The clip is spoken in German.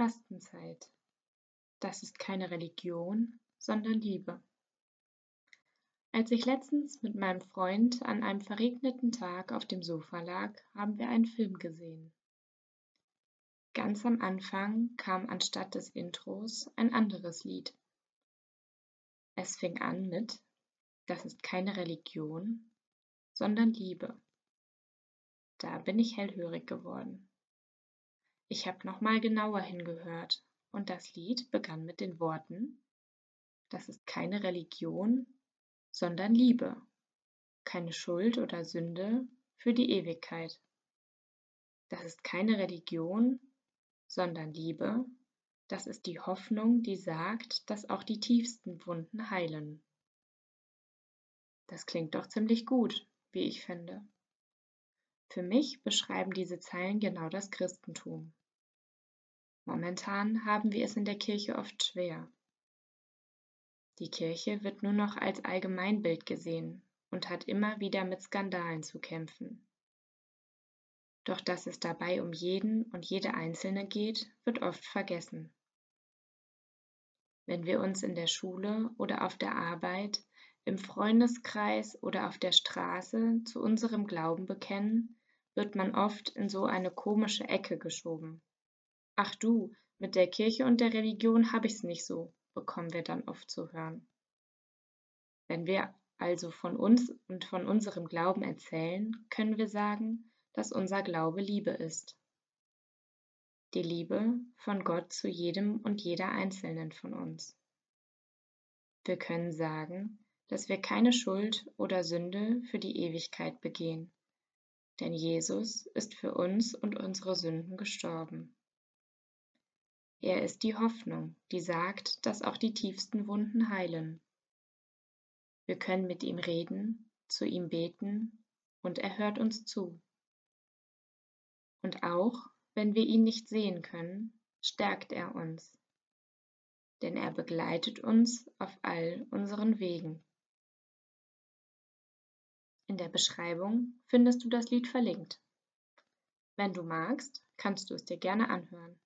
Fastenzeit. Das ist keine Religion, sondern Liebe. Als ich letztens mit meinem Freund an einem verregneten Tag auf dem Sofa lag, haben wir einen Film gesehen. Ganz am Anfang kam anstatt des Intros ein anderes Lied. Es fing an mit Das ist keine Religion, sondern Liebe. Da bin ich hellhörig geworden. Ich habe nochmal genauer hingehört und das Lied begann mit den Worten, das ist keine Religion, sondern Liebe, keine Schuld oder Sünde für die Ewigkeit. Das ist keine Religion, sondern Liebe, das ist die Hoffnung, die sagt, dass auch die tiefsten Wunden heilen. Das klingt doch ziemlich gut, wie ich finde. Für mich beschreiben diese Zeilen genau das Christentum. Momentan haben wir es in der Kirche oft schwer. Die Kirche wird nur noch als Allgemeinbild gesehen und hat immer wieder mit Skandalen zu kämpfen. Doch dass es dabei um jeden und jede Einzelne geht, wird oft vergessen. Wenn wir uns in der Schule oder auf der Arbeit, im Freundeskreis oder auf der Straße zu unserem Glauben bekennen, wird man oft in so eine komische Ecke geschoben. Ach du, mit der Kirche und der Religion habe ich's nicht so, bekommen wir dann oft zu hören. Wenn wir also von uns und von unserem Glauben erzählen, können wir sagen, dass unser Glaube Liebe ist. Die Liebe von Gott zu jedem und jeder Einzelnen von uns. Wir können sagen, dass wir keine Schuld oder Sünde für die Ewigkeit begehen, denn Jesus ist für uns und unsere Sünden gestorben. Er ist die Hoffnung, die sagt, dass auch die tiefsten Wunden heilen. Wir können mit ihm reden, zu ihm beten und er hört uns zu. Und auch wenn wir ihn nicht sehen können, stärkt er uns, denn er begleitet uns auf all unseren Wegen. In der Beschreibung findest du das Lied verlinkt. Wenn du magst, kannst du es dir gerne anhören.